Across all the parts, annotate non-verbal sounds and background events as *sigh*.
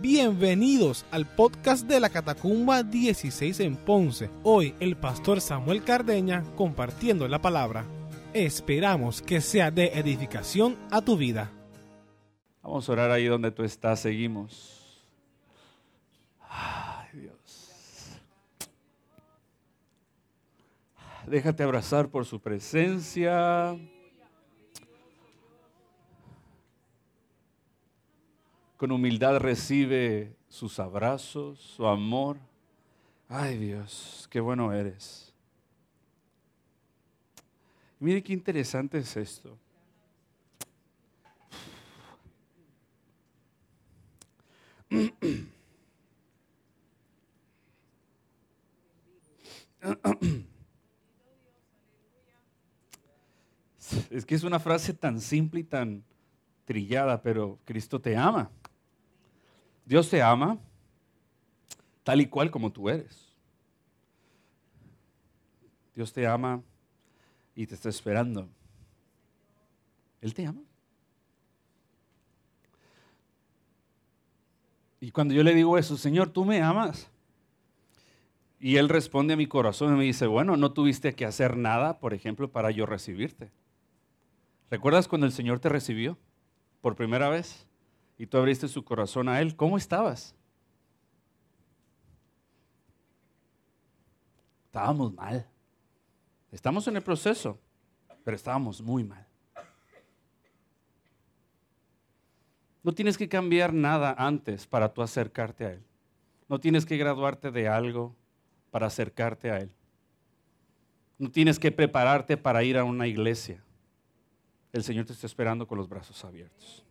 Bienvenidos al podcast de la Catacumba 16 en Ponce. Hoy el pastor Samuel Cardeña compartiendo la palabra. Esperamos que sea de edificación a tu vida. Vamos a orar ahí donde tú estás, seguimos. Ay, Dios. Déjate abrazar por su presencia. Con humildad recibe sus abrazos, su amor. Ay Dios, qué bueno eres. Mire qué interesante es esto. Es que es una frase tan simple y tan trillada, pero Cristo te ama. Dios te ama tal y cual como tú eres. Dios te ama y te está esperando. Él te ama. Y cuando yo le digo eso, Señor, tú me amas. Y Él responde a mi corazón y me dice, bueno, no tuviste que hacer nada, por ejemplo, para yo recibirte. ¿Recuerdas cuando el Señor te recibió por primera vez? Y tú abriste su corazón a Él, ¿cómo estabas? Estábamos mal. Estamos en el proceso, pero estábamos muy mal. No tienes que cambiar nada antes para tú acercarte a Él. No tienes que graduarte de algo para acercarte a Él. No tienes que prepararte para ir a una iglesia. El Señor te está esperando con los brazos abiertos.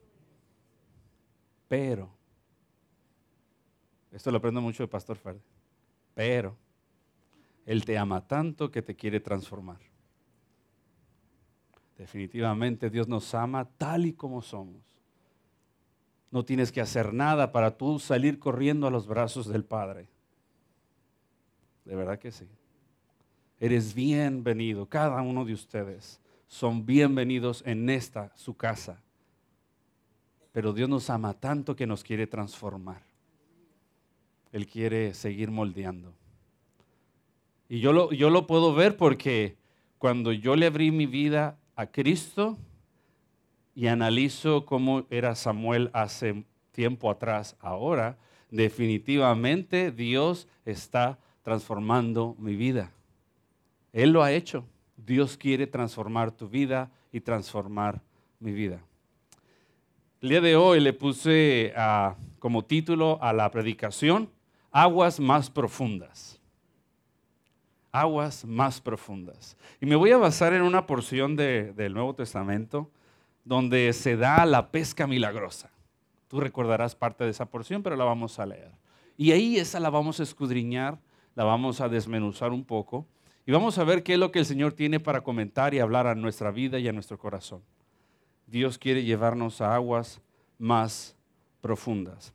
Pero, esto lo aprendo mucho de Pastor Ferde, pero Él te ama tanto que te quiere transformar. Definitivamente Dios nos ama tal y como somos. No tienes que hacer nada para tú salir corriendo a los brazos del Padre. De verdad que sí. Eres bienvenido. Cada uno de ustedes son bienvenidos en esta, su casa. Pero Dios nos ama tanto que nos quiere transformar. Él quiere seguir moldeando. Y yo lo, yo lo puedo ver porque cuando yo le abrí mi vida a Cristo y analizo cómo era Samuel hace tiempo atrás, ahora, definitivamente Dios está transformando mi vida. Él lo ha hecho. Dios quiere transformar tu vida y transformar mi vida. El día de hoy le puse ah, como título a la predicación, Aguas más profundas. Aguas más profundas. Y me voy a basar en una porción del Nuevo Testamento donde se da la pesca milagrosa. Tú recordarás parte de esa porción, pero la vamos a leer. Y ahí esa la vamos a escudriñar, la vamos a desmenuzar un poco y vamos a ver qué es lo que el Señor tiene para comentar y hablar a nuestra vida y a nuestro corazón. Dios quiere llevarnos a aguas más profundas.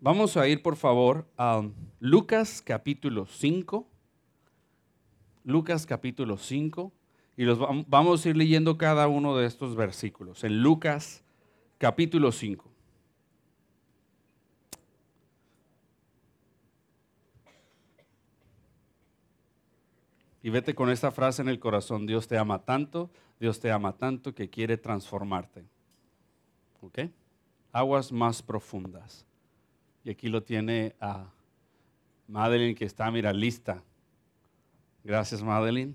Vamos a ir, por favor, a Lucas capítulo 5. Lucas capítulo 5. Y los vamos a ir leyendo cada uno de estos versículos. En Lucas capítulo 5. Y vete con esta frase en el corazón, Dios te ama tanto, Dios te ama tanto que quiere transformarte. ¿Ok? Aguas más profundas. Y aquí lo tiene a Madeline que está, mira, lista. Gracias, Madeline.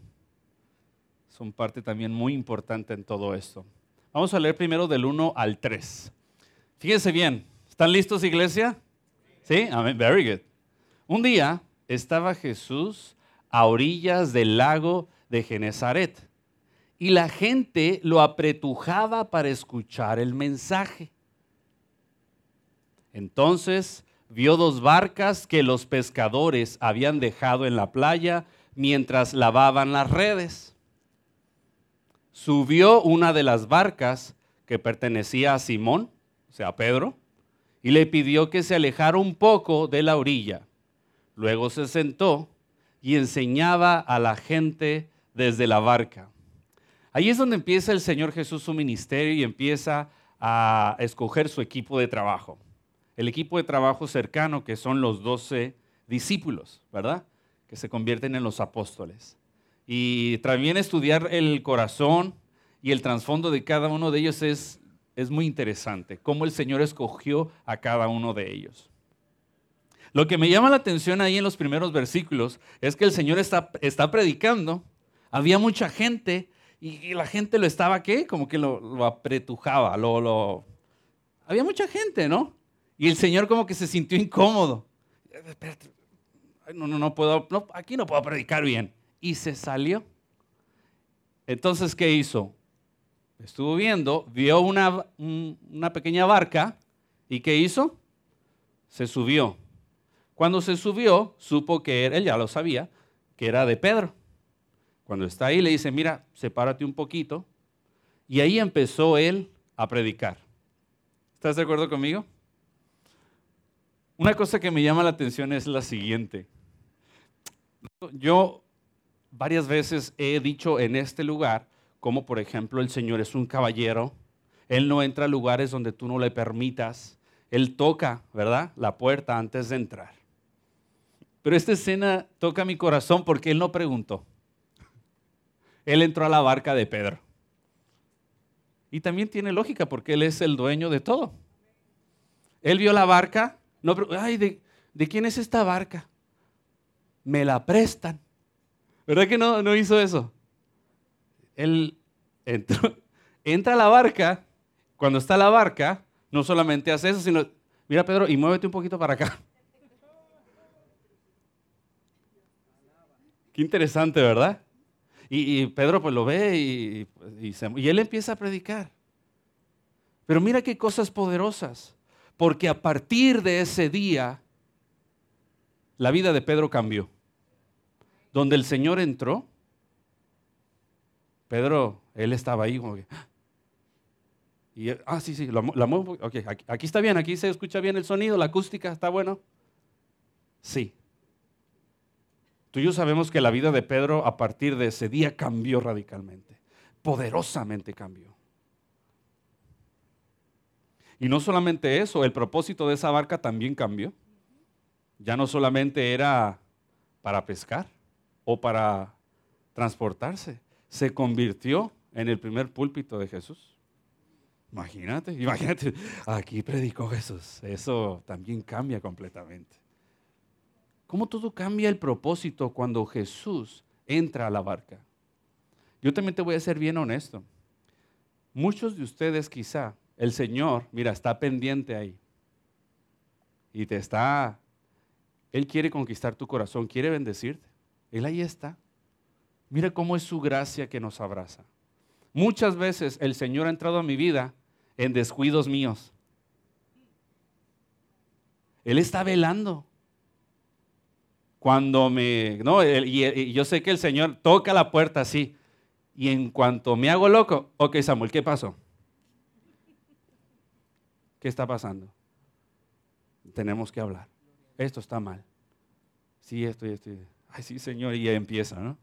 Son parte también muy importante en todo esto. Vamos a leer primero del 1 al 3. Fíjense bien, ¿están listos, iglesia? Sí, Amén. very good. Un día estaba Jesús a orillas del lago de Genezaret y la gente lo apretujaba para escuchar el mensaje. Entonces vio dos barcas que los pescadores habían dejado en la playa mientras lavaban las redes. Subió una de las barcas que pertenecía a Simón, o sea, Pedro, y le pidió que se alejara un poco de la orilla. Luego se sentó y enseñaba a la gente desde la barca. Ahí es donde empieza el Señor Jesús su ministerio y empieza a escoger su equipo de trabajo. el equipo de trabajo cercano que son los doce discípulos, ¿verdad? Que se convierten en los apóstoles. Y también estudiar el corazón y el trasfondo de cada uno de ellos es, es muy interesante, cómo el Señor escogió a cada uno de ellos. Lo que me llama la atención ahí en los primeros versículos es que el Señor está, está predicando, había mucha gente y, la gente lo estaba, ¿qué? Como que lo, apretujaba, lo, lo... Había mucha gente, ¿no? Y el Señor como que se sintió incómodo. No, no, no puedo, aquí no puedo predicar bien. Y se salió. Entonces, ¿qué hizo? Estuvo viendo, vio una, una pequeña barca y ¿qué hizo? Se subió. Cuando se subió, supo que él ya lo sabía, que era de Pedro. Cuando está ahí le dice, mira, sepárate un poquito. Y ahí empezó él a predicar. ¿Estás de acuerdo conmigo? Una cosa que me llama la atención es la siguiente. Yo varias veces he dicho en este lugar, como por ejemplo el Señor es un caballero, Él no entra a lugares donde tú no le permitas, Él toca, ¿verdad? La puerta antes de entrar. Pero esta escena toca mi corazón porque Él no preguntó él entró a la barca de Pedro. Y también tiene lógica porque él es el dueño de todo. Él vio la barca, no, ay, ¿de, ¿de quién es esta barca? Me la prestan. ¿Verdad que no, no hizo eso? Él *laughs* entra a la barca, cuando está la barca, no solamente hace eso, sino, mira Pedro, y muévete un poquito para acá. Qué interesante, ¿verdad? Y, Pedro pues lo ve y, él empieza a predicar. Pero mira qué cosas poderosas, porque a partir de ese día, la vida de Pedro cambió. Donde el Señor entró, Pedro, él estaba ahí ah". y ah, sí, sí, la, muevo, aquí, aquí, está bien, aquí se escucha bien el sonido, la acústica está bueno. Sí, Y yo sabemos que la vida de Pedro a partir de ese día cambió radicalmente, poderosamente cambió. Y no solamente eso, el propósito de esa barca también cambió. Ya no solamente era para pescar o para transportarse, se convirtió en el primer púlpito de Jesús. Imagínate, imagínate, aquí predicó Jesús. Eso también cambia completamente cómo todo cambia el propósito cuando Jesús entra a la barca. Yo también te voy a ser bien honesto. Muchos de ustedes quizá, el Señor, mira, está pendiente ahí. Y te está, Él quiere conquistar tu corazón, quiere bendecirte. Él ahí está. Mira cómo es su gracia que nos abraza. Muchas veces el Señor ha entrado a mi vida en descuidos míos. Él está velando. Cuando me, no, y, yo sé que el Señor toca la puerta así. Y en cuanto me hago loco, ok Samuel, ¿qué pasó? ¿Qué está pasando? Tenemos que hablar. Esto está mal. Sí, esto y esto. Ay, sí, Señor, y ya empieza, ¿no?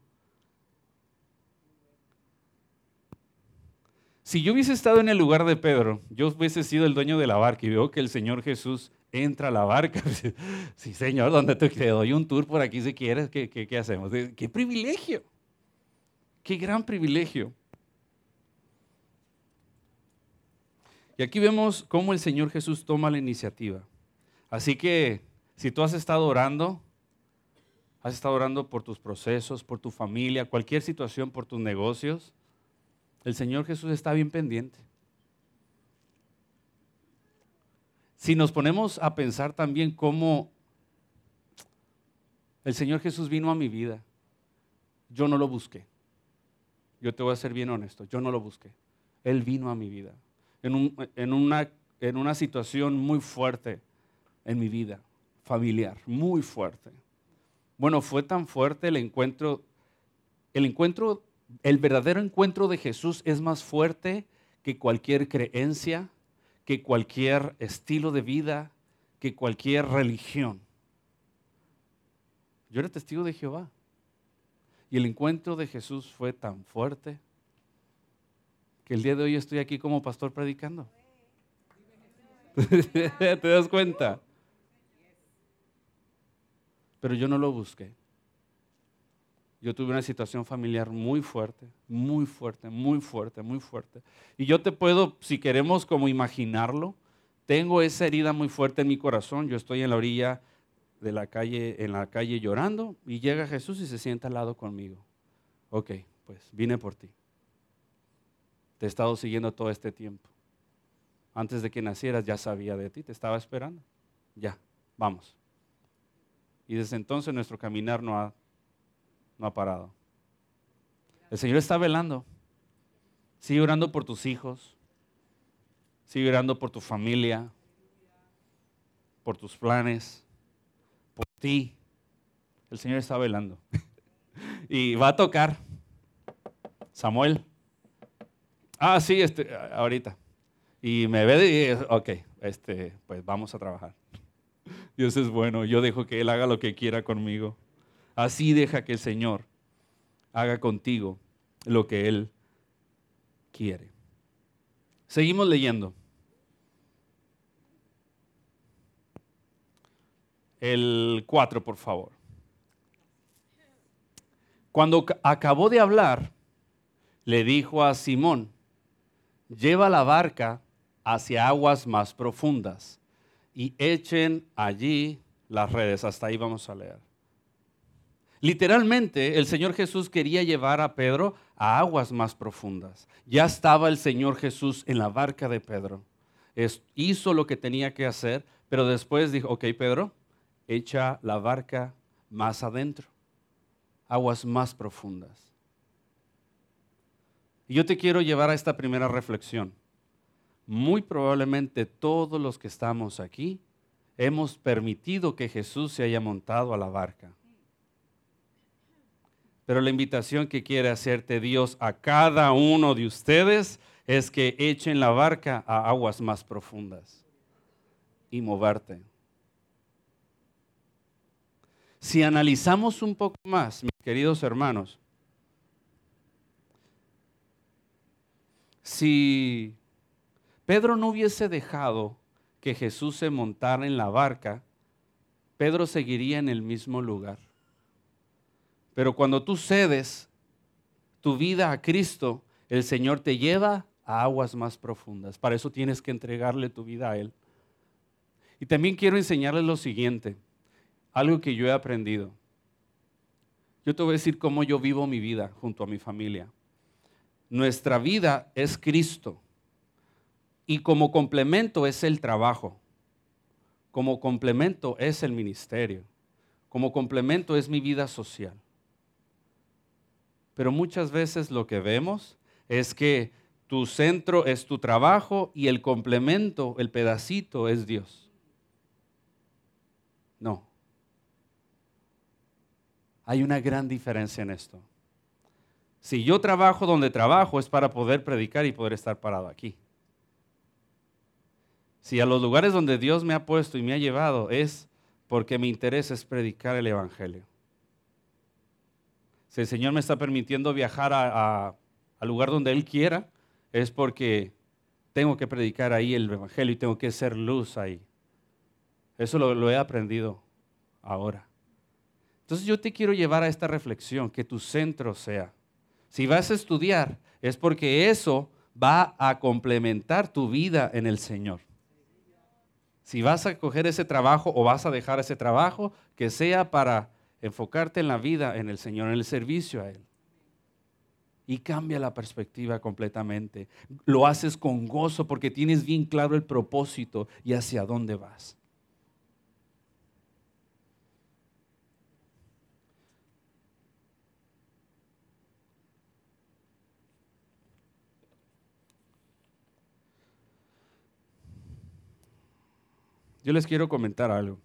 Si yo hubiese estado en el lugar de Pedro, yo hubiese sido el dueño de la barca y veo que el Señor Jesús entra a la barca. *laughs* sí, señor, donde te, doy un tour por aquí si quieres, ¿qué, qué, hacemos? ¡Qué privilegio! ¡Qué gran privilegio! Y aquí vemos cómo el Señor Jesús toma la iniciativa. Así que si tú has estado orando, has estado orando por tus procesos, por tu familia, cualquier situación, por tus negocios, el Señor Jesús está bien pendiente. Si nos ponemos a pensar también cómo el Señor Jesús vino a mi vida, yo no lo busqué. Yo te voy a ser bien honesto, yo no lo busqué. Él vino a mi vida en, una, situación muy fuerte en mi vida, familiar, muy fuerte. Bueno, fue tan fuerte el encuentro, el encuentro, el verdadero encuentro de Jesús es más fuerte que cualquier creencia, que cualquier estilo de vida, que cualquier religión. Yo era testigo de Jehová. Y el encuentro de Jesús fue tan fuerte que el día de hoy estoy aquí como pastor predicando. *laughs* ¿Te das cuenta? Pero yo no lo busqué. Yo tuve una situación familiar muy fuerte, muy fuerte, muy fuerte, muy fuerte. Y yo te puedo, si queremos como imaginarlo, tengo esa herida muy fuerte en mi corazón. Yo estoy en la orilla de la calle, en la calle llorando, y llega Jesús y se sienta al lado conmigo. Ok, pues vine por ti. Te he estado siguiendo todo este tiempo. Antes de que nacieras ya sabía de ti, te estaba esperando. Ya, vamos. Y desde entonces nuestro caminar no ha, no ha parado. El Señor está velando. Sigue orando por tus hijos. Sigue orando por tu familia. Por tus planes. Por ti. El Señor está velando. *laughs* y va a tocar. Samuel. Ah, sí, este, ahorita. Y me ve y, ok, este, pues vamos a trabajar. *laughs* Dios es bueno, yo dejo que Él haga lo que quiera conmigo. Así deja que el Señor haga contigo lo que Él quiere. Seguimos leyendo. El 4, por favor. Cuando acabó de hablar, le dijo a Simón, lleva la barca hacia aguas más profundas y echen allí las redes. Hasta ahí vamos a leer. Literalmente, el Señor Jesús quería llevar a Pedro a aguas más profundas. Ya estaba el Señor Jesús en la barca de Pedro. hizo lo que tenía que hacer, pero después dijo, ok, Pedro, echa la barca más adentro, aguas más profundas. Y yo te quiero llevar a esta primera reflexión. Muy probablemente todos los que estamos aquí hemos permitido que Jesús se haya montado a la barca. Pero la invitación que quiere hacerte Dios a cada uno de ustedes es que echen la barca a aguas más profundas y moverte. Si analizamos un poco más, mis queridos hermanos, Si Pedro no hubiese dejado que Jesús se montara en la barca, Pedro seguiría en el mismo lugar. Pero cuando tú cedes tu vida a Cristo, el Señor te lleva a aguas más profundas. Para eso tienes que entregarle tu vida a Él. Y también quiero enseñarles lo siguiente, algo que yo he aprendido. Yo te voy a decir cómo yo vivo mi vida junto a mi familia. Nuestra vida es Cristo y como complemento es el trabajo, como complemento es el ministerio, como complemento es mi vida social. Pero muchas veces lo que vemos es que tu centro es tu trabajo y el complemento, el pedacito es Dios. No. Hay una gran diferencia en esto. Si yo trabajo donde trabajo es para poder predicar y poder estar parado aquí. Si a los lugares donde Dios me ha puesto y me ha llevado es porque mi interés es predicar el Evangelio. Si el Señor me está permitiendo viajar al lugar donde Él quiera, es porque tengo que predicar ahí el Evangelio y tengo que ser luz ahí. Eso lo, lo he aprendido ahora. Entonces yo te quiero llevar a esta reflexión, que tu centro sea si vas a estudiar, es porque eso va a complementar tu vida en el Señor. Si vas a coger ese trabajo o vas a dejar ese trabajo, que sea para enfocarte en la vida en el Señor, en el servicio a Él. Y cambia la perspectiva completamente. Lo haces con gozo porque tienes bien claro el propósito y hacia dónde vas. Yo les quiero comentar algo.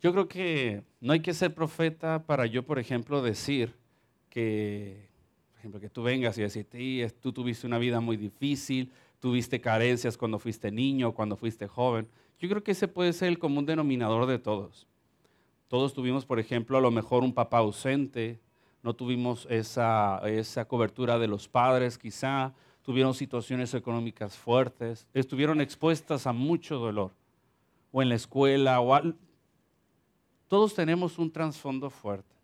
Yo creo que no hay que ser profeta para yo, por ejemplo, decir que, por ejemplo, que tú vengas y decir, tú tuviste una vida muy difícil, tuviste carencias cuando fuiste niño, cuando fuiste joven. Yo creo que ese puede ser el común denominador de todos. Todos tuvimos, por ejemplo, a lo mejor un papá ausente, no tuvimos esa, esa cobertura de los padres quizá, tuvieron situaciones económicas fuertes, estuvieron expuestas a mucho dolor, o en la escuela, o todos tenemos un trasfondo fuerte.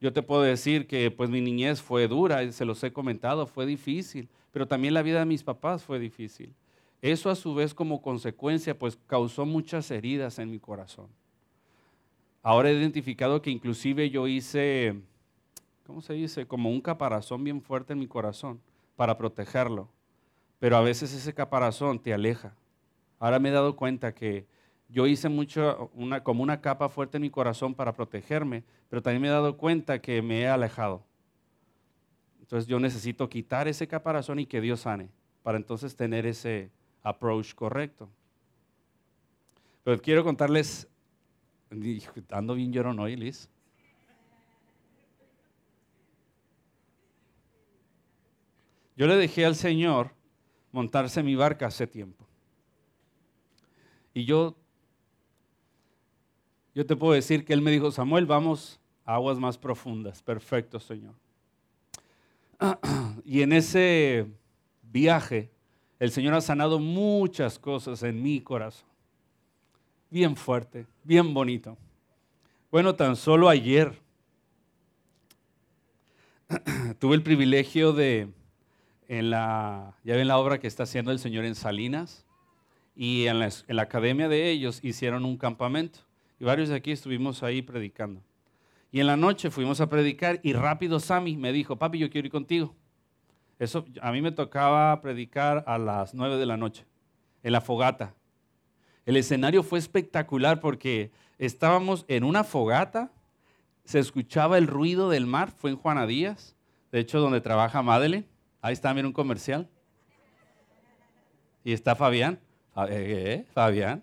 Yo te puedo decir que pues mi niñez fue dura, se los he comentado, fue difícil, pero también la vida de mis papás fue difícil. Eso a su vez como consecuencia pues causó muchas heridas en mi corazón. Ahora he identificado que inclusive yo hice, ¿cómo se dice? Como un caparazón bien fuerte en mi corazón para protegerlo. Pero a veces ese caparazón te aleja. Ahora me he dado cuenta que yo hice mucho, una, como una capa fuerte en mi corazón para protegerme, pero también me he dado cuenta que me he alejado. Entonces yo necesito quitar ese caparazón y que Dios sane, para entonces tener ese approach correcto. Pero quiero contarles, ando bien llorón hoy, Liz. Yo le dejé al Señor montarse mi barca hace tiempo. Y yo yo te puedo decir que él me dijo, Samuel, vamos a aguas más profundas. Perfecto, Señor. *clears throat* Y en ese viaje, el Señor ha sanado muchas cosas en mi corazón. Bien fuerte, bien bonito. Bueno, tan solo ayer *clears throat* tuve el privilegio de, la, ya ven la obra que está haciendo el Señor en Salinas, y en la academia de ellos hicieron un campamento. Y varios de aquí estuvimos ahí predicando. Y en la noche fuimos a predicar y rápido Sammy me dijo, papi, yo quiero ir contigo. Eso, a mí me tocaba predicar a las nueve de la noche, en la fogata. El escenario fue espectacular porque estábamos en una fogata, se escuchaba el ruido del mar, fue en Juana Díaz, de hecho donde trabaja Madeleine, ahí está también un comercial. Y está Fabián, eh, eh, Fabián,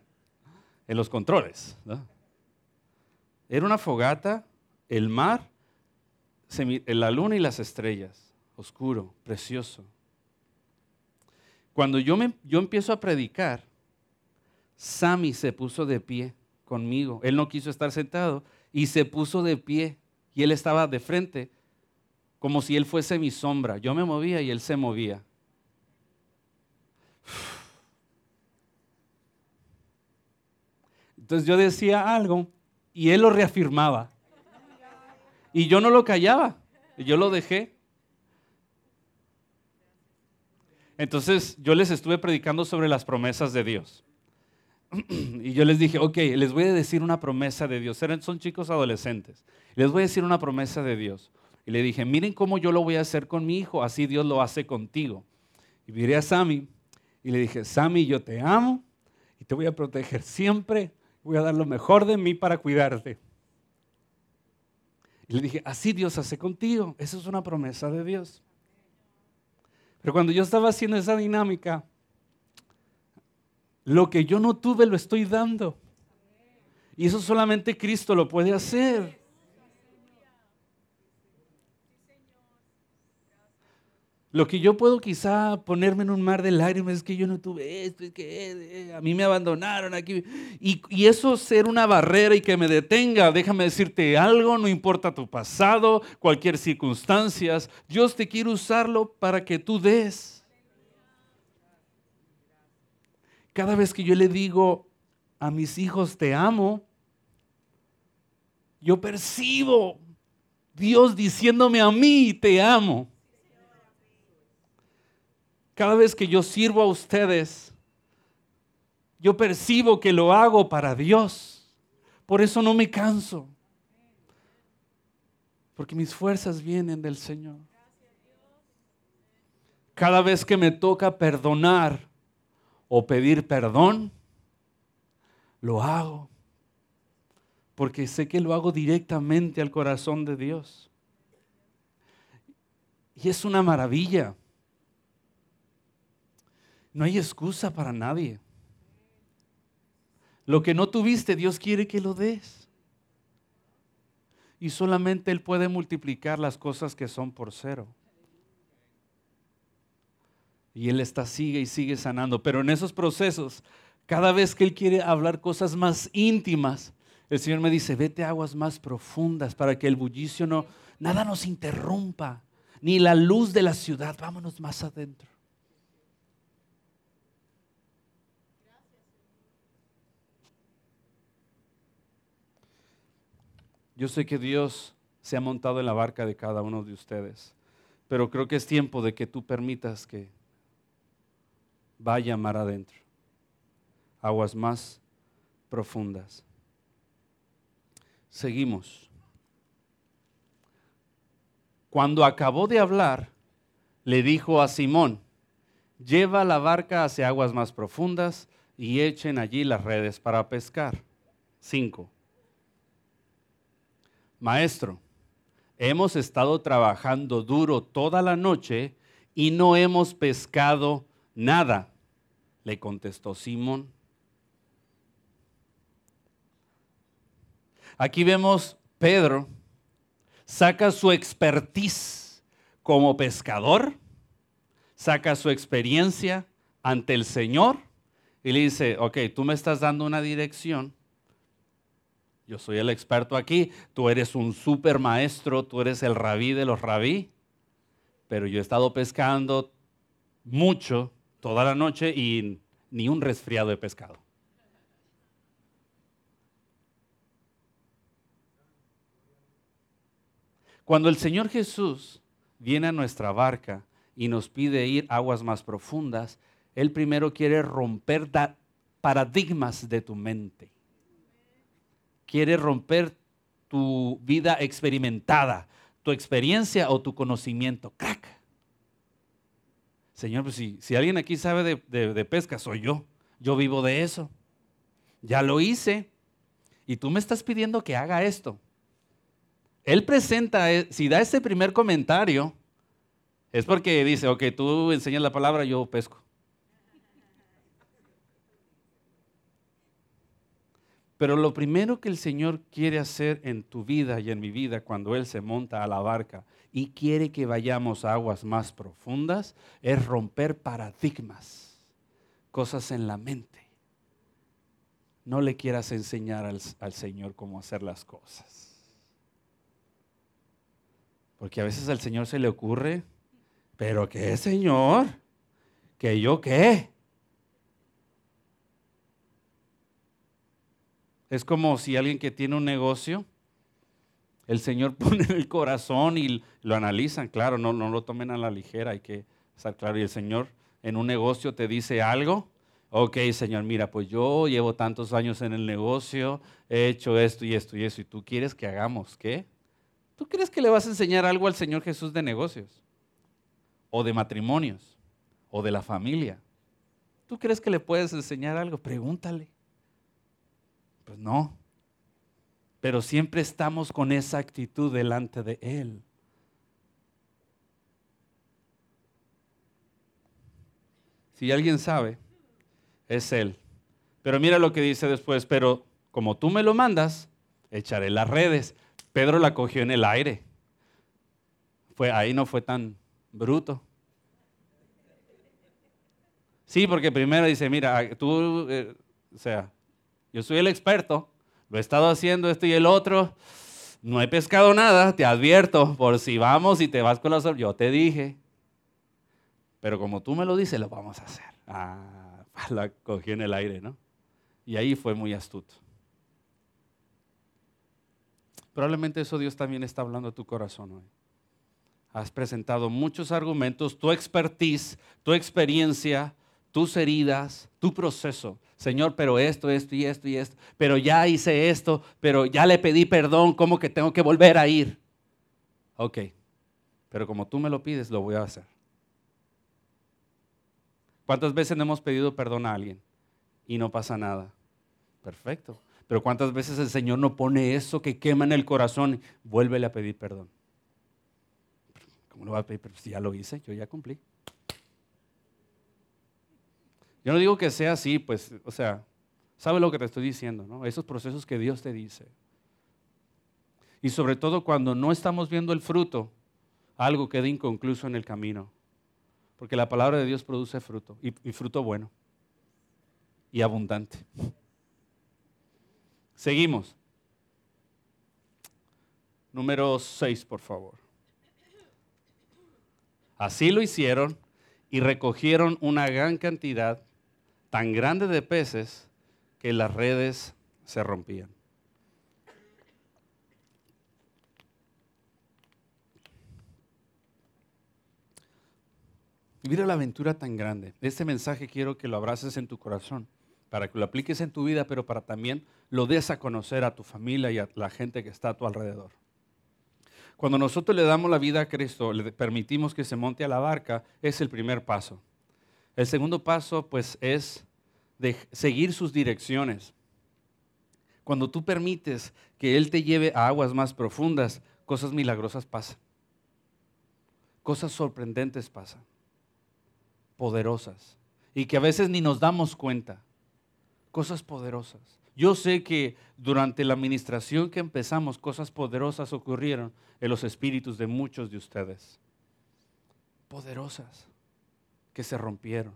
en los controles. ¿no? Era una fogata, el mar, la luna y las estrellas, oscuro, precioso. Cuando yo, yo empiezo a predicar, Sammy se puso de pie conmigo. Él no quiso estar sentado y se puso de pie y él estaba de frente como si él fuese mi sombra. Yo me movía y él se movía. Entonces yo decía algo y él lo reafirmaba. Y yo no lo callaba, yo lo dejé. Entonces yo les estuve predicando sobre las promesas de Dios. *clears throat* Y yo les dije, ok, les voy a decir una promesa de Dios. Son chicos adolescentes. Les voy a decir una promesa de Dios. Y le dije, miren cómo yo lo voy a hacer con mi hijo, así Dios lo hace contigo. Y miré a Sammy y le dije, Sammy, yo te amo y te voy a proteger siempre voy a dar lo mejor de mí para cuidarte. Y le dije, así Dios hace contigo. Esa es una promesa de Dios. Pero cuando yo estaba haciendo esa dinámica, lo que yo no tuve lo estoy dando. Y eso solamente Cristo lo puede hacer. Lo que yo puedo quizá ponerme en un mar de lágrimas es que yo no tuve esto, es que eh, a mí me abandonaron aquí. Y, y, eso ser una barrera y que me detenga, déjame decirte algo, no importa tu pasado, cualquier circunstancia, Dios te quiere usarlo para que tú des. Cada vez que yo le digo a mis hijos te amo, yo percibo Dios diciéndome a mí te amo. Cada vez que yo sirvo a ustedes, yo percibo que lo hago para Dios. Por eso no me canso. Porque mis fuerzas vienen del Señor. Cada vez que me toca perdonar o pedir perdón, lo hago. Porque sé que lo hago directamente al corazón de Dios. Y es una maravilla. No hay excusa para nadie. Lo que no tuviste, Dios quiere que lo des. Y solamente Él puede multiplicar las cosas que son por cero. Y Él está, sigue y sigue sanando. Pero en esos procesos, cada vez que Él quiere hablar cosas más íntimas, el Señor me dice, vete a aguas más profundas para que el bullicio no, nada nos interrumpa. ni la luz de la ciudad. Vámonos más adentro. Yo sé que Dios se ha montado en la barca de cada uno de ustedes, pero creo que es tiempo de que tú permitas que vaya mar adentro, aguas más profundas. Seguimos. Cuando acabó de hablar, le dijo a Simón, lleva la barca hacia aguas más profundas y echen allí las redes para pescar. Cinco. Maestro, hemos estado trabajando duro toda la noche y no hemos pescado nada, le contestó Simón. Aquí vemos Pedro saca su expertise como pescador, saca su experiencia ante el Señor y le dice, ok, tú me estás dando una dirección, yo soy el experto aquí, tú eres un super maestro, tú eres el rabí de los rabí, pero yo he estado pescando mucho toda la noche y ni un resfriado de pescado. Cuando el Señor Jesús viene a nuestra barca y nos pide ir aguas más profundas, Él primero quiere romper paradigmas de tu mente quiere romper tu vida experimentada, tu experiencia o tu conocimiento. ¡Crack! Señor, pues si, si alguien aquí sabe de, de pesca, soy yo. Yo vivo de eso. Ya lo hice. Y tú me estás pidiendo que haga esto. Él presenta, eh, si da ese primer comentario, es porque dice, ok, tú enseñas la palabra, yo pesco. Pero lo primero que el Señor quiere hacer en tu vida y en mi vida cuando Él se monta a la barca y quiere que vayamos a aguas más profundas es romper paradigmas, cosas en la mente. No le quieras enseñar al, al Señor cómo hacer las cosas. Porque a veces al Señor se le ocurre, pero ¿qué Señor? ¿Que yo qué? Es como si alguien que tiene un negocio, el Señor *laughs* pone el corazón y lo analizan, claro, no, no lo tomen a la ligera, hay que estar claro. Y el Señor en un negocio te dice algo, ok, Señor, mira, pues yo llevo tantos años en el negocio, he hecho esto y esto y eso, y tú quieres que hagamos qué? ¿Tú crees que le vas a enseñar algo al Señor Jesús de negocios? ¿O de matrimonios? ¿O de la familia? ¿Tú crees que le puedes enseñar algo? Pregúntale. Pues no. Pero siempre estamos con esa actitud delante de Él. Si alguien sabe, es Él. Pero mira lo que dice después, pero como tú me lo mandas, echaré las redes. Pedro la cogió en el aire. Fue, ahí no fue tan bruto. Sí, porque primero dice, mira, tú, eh, o sea, yo soy el experto, lo he estado haciendo esto y el otro. No he pescado nada, te advierto, por si vamos y te vas con la sol, yo te dije. Pero como tú me lo dices, lo vamos a hacer. Ah, *laughs* la cogí en el aire, ¿no? Y ahí fue muy astuto. Probablemente eso Dios también está hablando a tu corazón hoy. Has presentado muchos argumentos, tu expertise, tu experiencia, tus heridas, tu proceso. Señor, pero esto, esto y esto y esto, pero ya hice esto, pero ya le pedí perdón, ¿cómo que tengo que volver a ir? Ok, pero como tú me lo pides, lo voy a hacer. ¿Cuántas veces no hemos pedido perdón a alguien y no pasa nada? Perfecto. Pero ¿cuántas veces el Señor no pone eso que quema en el corazón? Vuélvele a pedir perdón. ¿Cómo lo va a pedir? Si ya lo hice, yo ya cumplí. Yo no digo que sea así, pues, o sea, sabe lo que te estoy diciendo, ¿no? Esos procesos que Dios te dice. Y sobre todo cuando no estamos viendo el fruto, algo queda inconcluso en el camino. Porque la palabra de Dios produce fruto, y, y fruto bueno, y abundante. Seguimos. Número 6, por favor. Así lo hicieron y recogieron una gran cantidad, tan grande de peces, que las redes se rompían. Mira la aventura tan grande. Este mensaje quiero que lo abraces en tu corazón, para que lo apliques en tu vida, pero para también lo des a conocer a tu familia y a la gente que está a tu alrededor. Cuando nosotros le damos la vida a Cristo, le permitimos que se monte a la barca, es el primer paso. El segundo paso, pues, es de seguir sus direcciones. Cuando tú permites que Él te lleve a aguas más profundas, cosas milagrosas pasan. Cosas sorprendentes pasan. Poderosas. Y que a veces ni nos damos cuenta. Cosas poderosas. Yo sé que durante la administración que empezamos, cosas poderosas ocurrieron en los espíritus de muchos de ustedes. Poderosas, que se rompieron.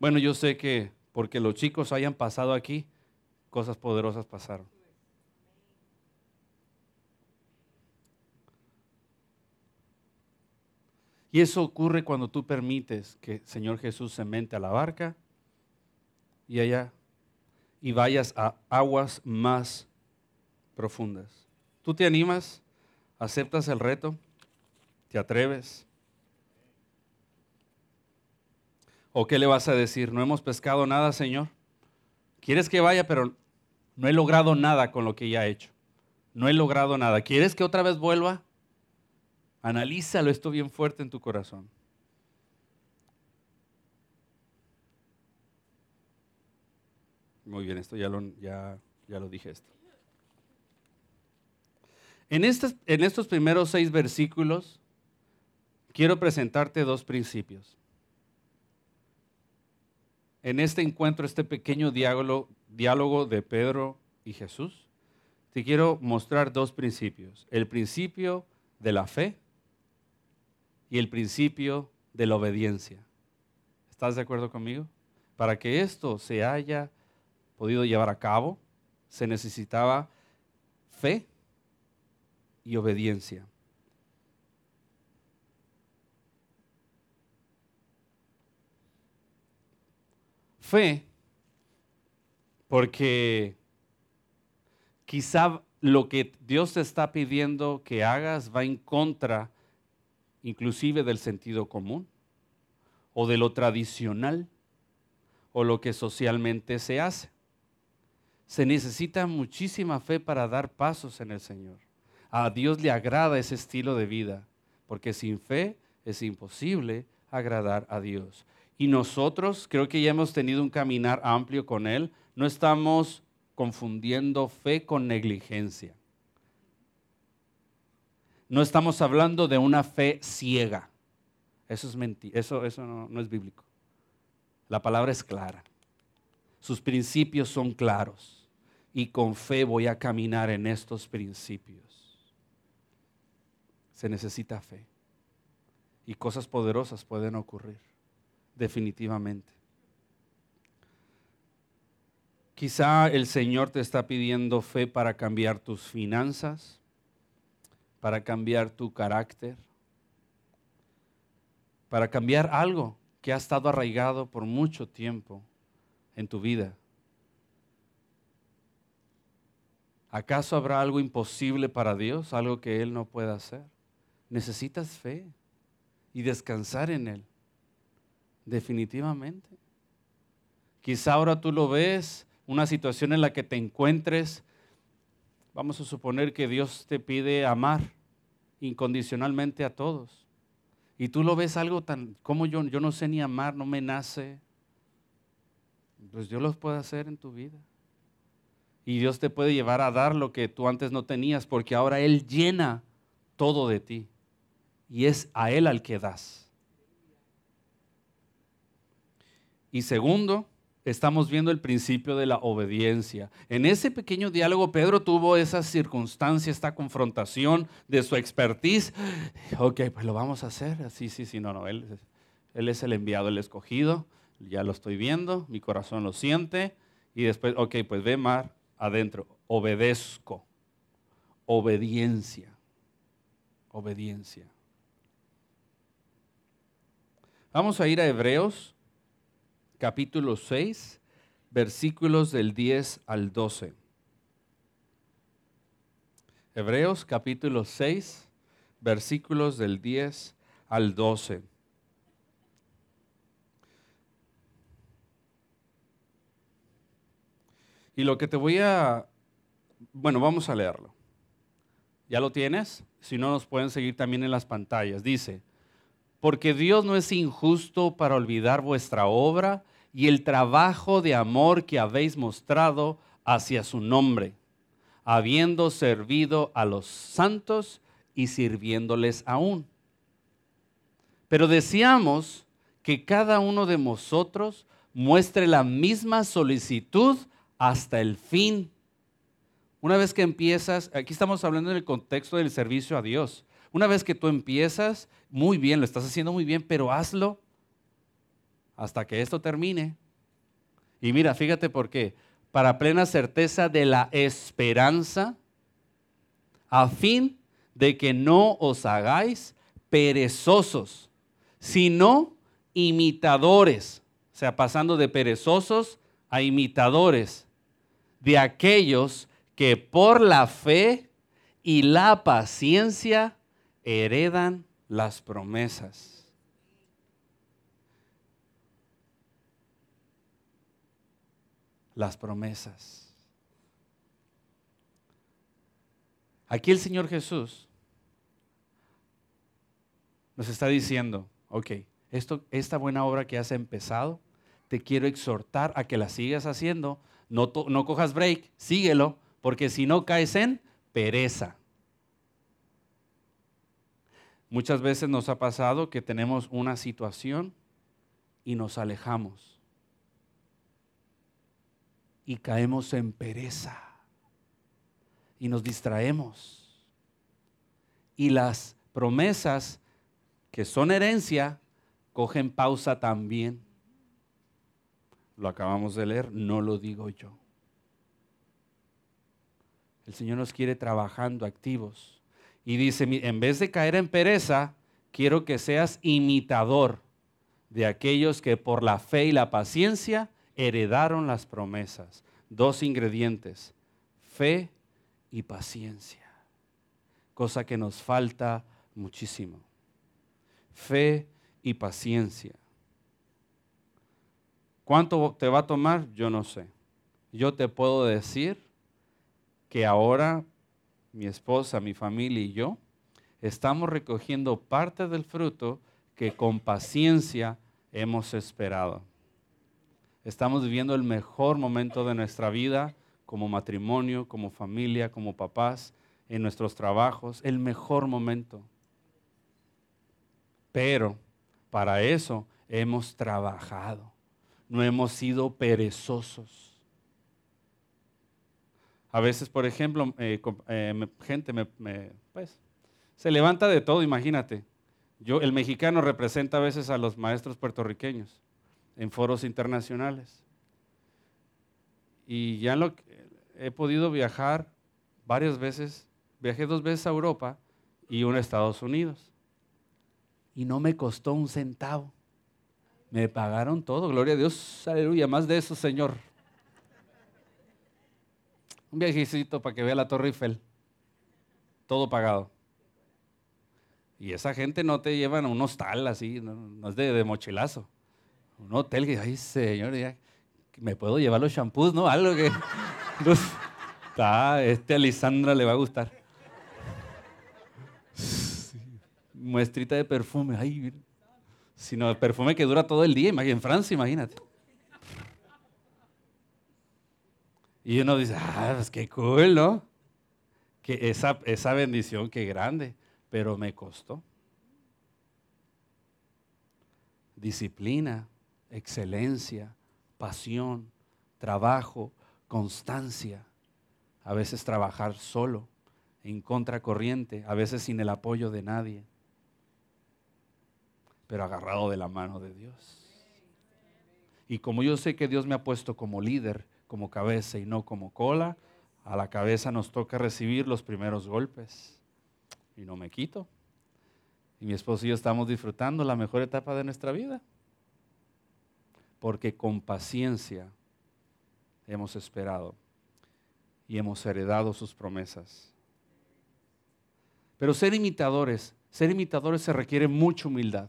Bueno, yo sé que porque los chicos hayan pasado aquí, cosas poderosas pasaron. Y eso ocurre cuando tú permites que Señor Jesús se mente a la barca y allá y vayas a aguas más profundas. ¿Tú te animas? ¿Aceptas el reto? ¿Te atreves? ¿O qué le vas a decir? ¿No hemos pescado nada, Señor? ¿Quieres que vaya, pero no he logrado nada con lo que ya he hecho? No he logrado nada. ¿Quieres que otra vez vuelva? Analízalo esto bien fuerte en tu corazón. Muy bien, esto ya lo, ya, ya lo dije esto. En, en estos primeros seis versículos quiero presentarte dos principios. En este encuentro, este pequeño diálogo, de Pedro y Jesús, te quiero mostrar dos principios. El principio de la fe y el principio de la obediencia. ¿Estás de acuerdo conmigo? Para que esto se haya podido llevar a cabo, se necesitaba fe y obediencia. Fe, porque quizá lo que Dios te está pidiendo que hagas va en contra inclusive del sentido común o de lo tradicional o lo que socialmente se hace. Se necesita muchísima fe para dar pasos en el Señor. A Dios le agrada ese estilo de vida, porque sin fe es imposible agradar a Dios. Y nosotros, creo que ya hemos tenido un caminar amplio con Él, no estamos confundiendo fe con negligencia. No estamos hablando de una fe ciega. Eso es mentira, eso, eso no, no es bíblico. La palabra es clara. Sus principios son claros y con fe voy a caminar en estos principios. Se necesita fe. Y cosas poderosas pueden ocurrir, definitivamente. Quizá el Señor te está pidiendo fe para cambiar tus finanzas, para cambiar tu carácter, para cambiar algo que ha estado arraigado por mucho tiempo en tu vida. ¿Acaso habrá algo imposible para Dios, algo que Él no pueda hacer? Necesitas fe y descansar en Él, definitivamente. Quizá ahora tú lo ves, una situación en la que te encuentres, vamos a suponer que Dios te pide amar incondicionalmente a todos. Y tú lo ves algo tan, como yo, yo no sé ni amar, no me nace. Pues Dios lo puede hacer en tu vida. Y Dios te puede llevar a dar lo que tú antes no tenías, porque ahora Él llena todo de ti. Y es a Él al que das. Y segundo, estamos viendo el principio de la obediencia. En ese pequeño diálogo, Pedro tuvo esa circunstancia, esta confrontación de su expertise. *gasps* Ok, pues lo vamos a hacer. Sí, sí, sí, no, no. Él, él es el enviado, el escogido. Ya lo estoy viendo, mi corazón lo siente. Y después, ok, pues ve, Mar, adentro, obedezco, obediencia, obediencia. Vamos a ir a Hebreos capítulo 6, versículos del 10 al 12. Hebreos capítulo 6, versículos del 10 al 12. Y lo que te voy a... Bueno, vamos a leerlo. ¿Ya lo tienes? Si no, nos pueden seguir también en las pantallas. Dice, porque Dios no es injusto para olvidar vuestra obra y el trabajo de amor que habéis mostrado hacia su nombre, habiendo servido a los santos y sirviéndoles aún. Pero deseamos que cada uno de vosotros muestre la misma solicitud hasta el fin. Una vez que empiezas, aquí estamos hablando en el contexto del servicio a Dios. Una vez que tú empiezas, muy bien, lo estás haciendo muy bien, pero hazlo hasta que esto termine. Y mira, fíjate por qué. Para plena certeza de la esperanza, a fin de que no os hagáis perezosos, sino imitadores. O sea, pasando de perezosos a imitadores de aquellos que por la fe y la paciencia heredan las promesas. Las promesas. Aquí el Señor Jesús nos está diciendo, ok, esto, esta buena obra que has empezado, te quiero exhortar a que la sigas haciendo no, no cojas break, síguelo, porque si no caes en pereza. Muchas veces nos ha pasado que tenemos una situación y nos alejamos y caemos en pereza y nos distraemos. Y las promesas que son herencia cogen pausa también lo acabamos de leer, no lo digo yo. El Señor nos quiere trabajando activos. Y dice, en vez de caer en pereza, quiero que seas imitador de aquellos que por la fe y la paciencia heredaron las promesas. Dos ingredientes, fe y paciencia. Cosa que nos falta muchísimo. Fe y paciencia. ¿Cuánto te va a tomar? Yo no sé. Yo te puedo decir que ahora mi esposa, mi familia y yo estamos recogiendo parte del fruto que con paciencia hemos esperado. Estamos viviendo el mejor momento de nuestra vida como matrimonio, como familia, como papás, en nuestros trabajos, el mejor momento. Pero para eso hemos trabajado no hemos sido perezosos. A veces, por ejemplo, eh, eh, gente me, pues, se levanta de todo, imagínate. Yo, el mexicano representa a veces a los maestros puertorriqueños en foros internacionales. Y ya lo, he podido viajar varias veces, viajé dos veces a Europa y uno a Estados Unidos. Y no me costó un centavo. Me pagaron todo, gloria a Dios, aleluya, más de eso, Señor. Un viajecito para que vea la Torre Eiffel, todo pagado. Y esa gente no te llevan a un hostal así, no, es de, mochilazo. Un hotel que, ay, Señor, me puedo llevar los shampoos, ¿no? Algo que. *laughs* Ah, este a Lisandra le va a gustar. Muestrita de perfume, ay, sino perfume que dura todo el día, en Francia, imagínate. Y uno dice, ah, pues qué cool, ¿no? Que esa, esa bendición, qué grande, pero me costó. Disciplina, excelencia, pasión, trabajo, constancia. A veces trabajar solo, en contracorriente, a veces sin el apoyo de nadie pero agarrado de la mano de Dios. Y como yo sé que Dios me ha puesto como líder, como cabeza y no como cola, a la cabeza nos toca recibir los primeros golpes. Y no me quito. Y mi esposo y yo estamos disfrutando la mejor etapa de nuestra vida. Porque con paciencia hemos esperado y hemos heredado sus promesas. Pero ser imitadores, ser imitadores se requiere mucha humildad.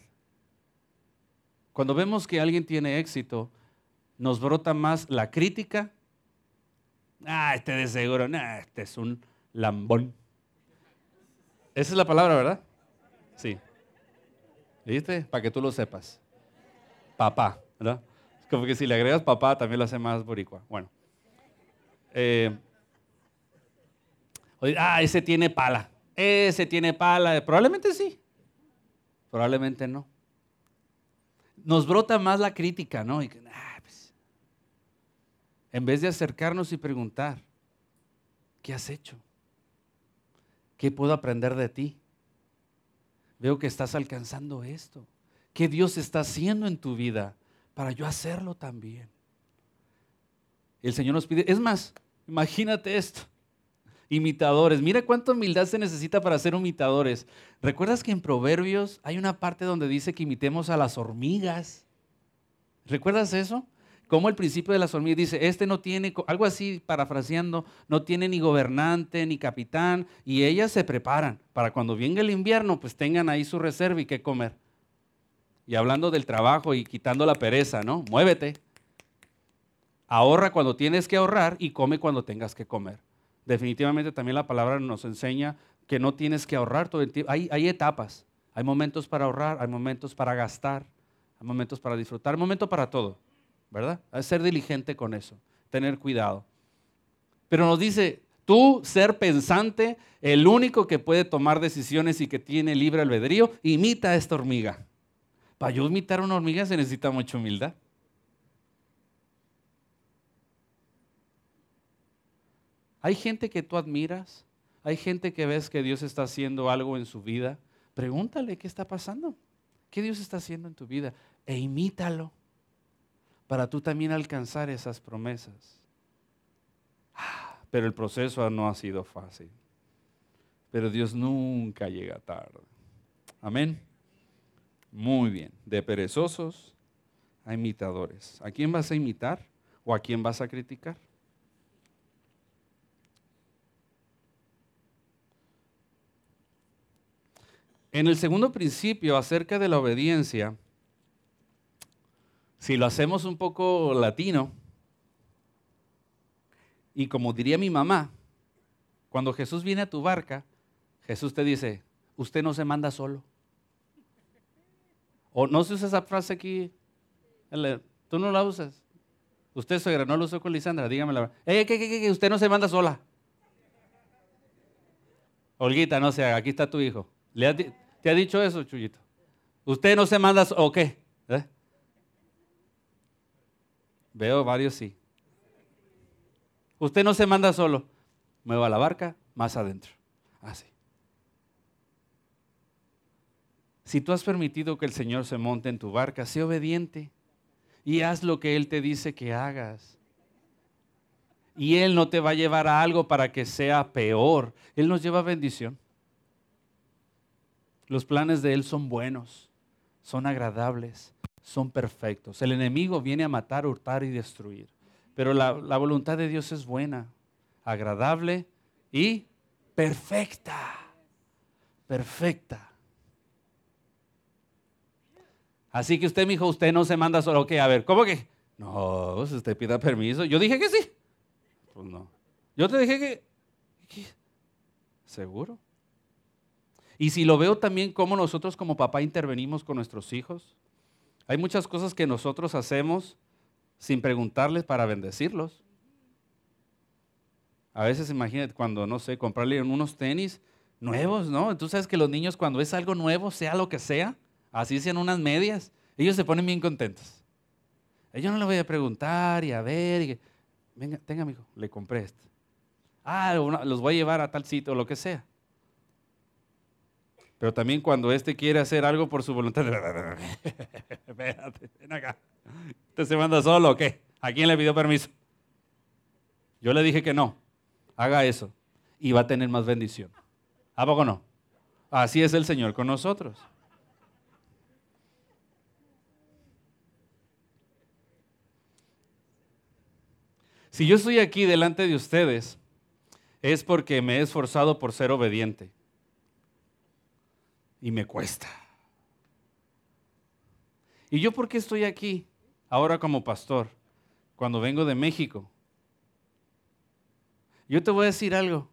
Cuando vemos que alguien tiene éxito, nos brota más la crítica. Ah, este de seguro, este es un lambón. Esa es la palabra, ¿verdad? Sí. ¿Viste? Para que tú lo sepas. Papá, ¿verdad? Como que si le agregas papá también lo hace más boricua. Bueno. Eh, ah, ese tiene pala. Ese tiene pala. Probablemente sí. Probablemente no. Nos brota más la crítica, ¿no? Ah, pues". en vez de acercarnos y preguntar, ¿qué has hecho? ¿Qué puedo aprender de ti? Veo que estás alcanzando esto. ¿Qué Dios está haciendo en tu vida para yo hacerlo también? El Señor nos pide, es más, imagínate esto imitadores. Mira cuánta humildad se necesita para ser imitadores. ¿Recuerdas que en Proverbios hay una parte donde dice que imitemos a las hormigas? ¿Recuerdas eso? Como el principio de las hormigas dice, este no tiene, algo así parafraseando, no tiene ni gobernante ni capitán, y ellas se preparan para cuando venga el invierno, pues tengan ahí su reserva y qué comer. Y hablando del trabajo y quitando la pereza, ¿no? Muévete. Ahorra cuando tienes que ahorrar y come cuando tengas que comer definitivamente también la palabra nos enseña que no tienes que ahorrar todo el tiempo. Hay, etapas, hay momentos para ahorrar, hay momentos para gastar, hay momentos para disfrutar, hay momentos para todo, ¿verdad? Hay ser diligente con eso, tener cuidado. Pero nos dice, tú ser pensante, el único que puede tomar decisiones y que tiene libre albedrío, imita a esta hormiga. Para yo imitar una hormiga se necesita mucha humildad. Hay gente que tú admiras, hay gente que ves que Dios está haciendo algo en su vida. Pregúntale qué está pasando, qué Dios está haciendo en tu vida e imítalo para tú también alcanzar esas promesas. Ah, pero el proceso no ha sido fácil. Pero Dios nunca llega tarde. Amén. Muy bien. De perezosos a imitadores. ¿A quién vas a imitar o a quién vas a criticar? En el segundo principio acerca de la obediencia, si lo hacemos un poco latino, y como diría mi mamá, cuando Jesús viene a tu barca, Jesús te dice, usted no se manda solo. O no se usa esa frase aquí, tú no la usas. Usted, suegra, no lo usó con Lisandra, dígame la verdad. Eh, ¿qué, qué, qué? Usted no se manda sola. Olguita, no sé, aquí está tu hijo. ¿Te ha dicho eso, Chuyito? ¿Usted no se manda o qué? ¿Eh? Veo varios sí. Usted no se manda solo. Mueva la barca más adentro. Así. Si tú has permitido que el Señor se monte en tu barca, sé obediente y haz lo que Él te dice que hagas. Y Él no te va a llevar a algo para que sea peor. Él nos lleva bendición. Los planes de Él son buenos, son agradables, son perfectos. El enemigo viene a matar, hurtar y destruir. Pero la, voluntad de Dios es buena, agradable y perfecta. Perfecta. Así que usted, mi hijo, usted no se manda solo. Ok, a ver, ¿cómo que? No, si usted pida permiso. Yo dije que sí. Pues no. Yo te dije que. ¿Seguro? Y si lo veo también cómo nosotros como papá intervenimos con nuestros hijos, hay muchas cosas que nosotros hacemos sin preguntarles para bendecirlos. A veces imagínate cuando, no sé, comprarle unos tenis nuevos, ¿no? Tú sabes que los niños cuando es algo nuevo, sea lo que sea, así sean unas medias, ellos se ponen bien contentos. Yo no le voy a preguntar y a ver, y, venga, tenga, hijo, le compré esto. Ah, los voy a llevar a tal sitio, o lo que sea. Pero también cuando éste quiere hacer algo por su voluntad, *laughs* espérate, ven acá. ¿Usted se manda solo o qué? ¿A quién le pidió permiso? Yo le dije que no, haga eso y va a tener más bendición. ¿A poco no? Así es el Señor con nosotros. Si yo estoy aquí delante de ustedes, es porque me he esforzado por ser obediente. Y me cuesta. ¿Y yo por qué estoy aquí ahora como pastor? Cuando vengo de México. Yo te voy a decir algo.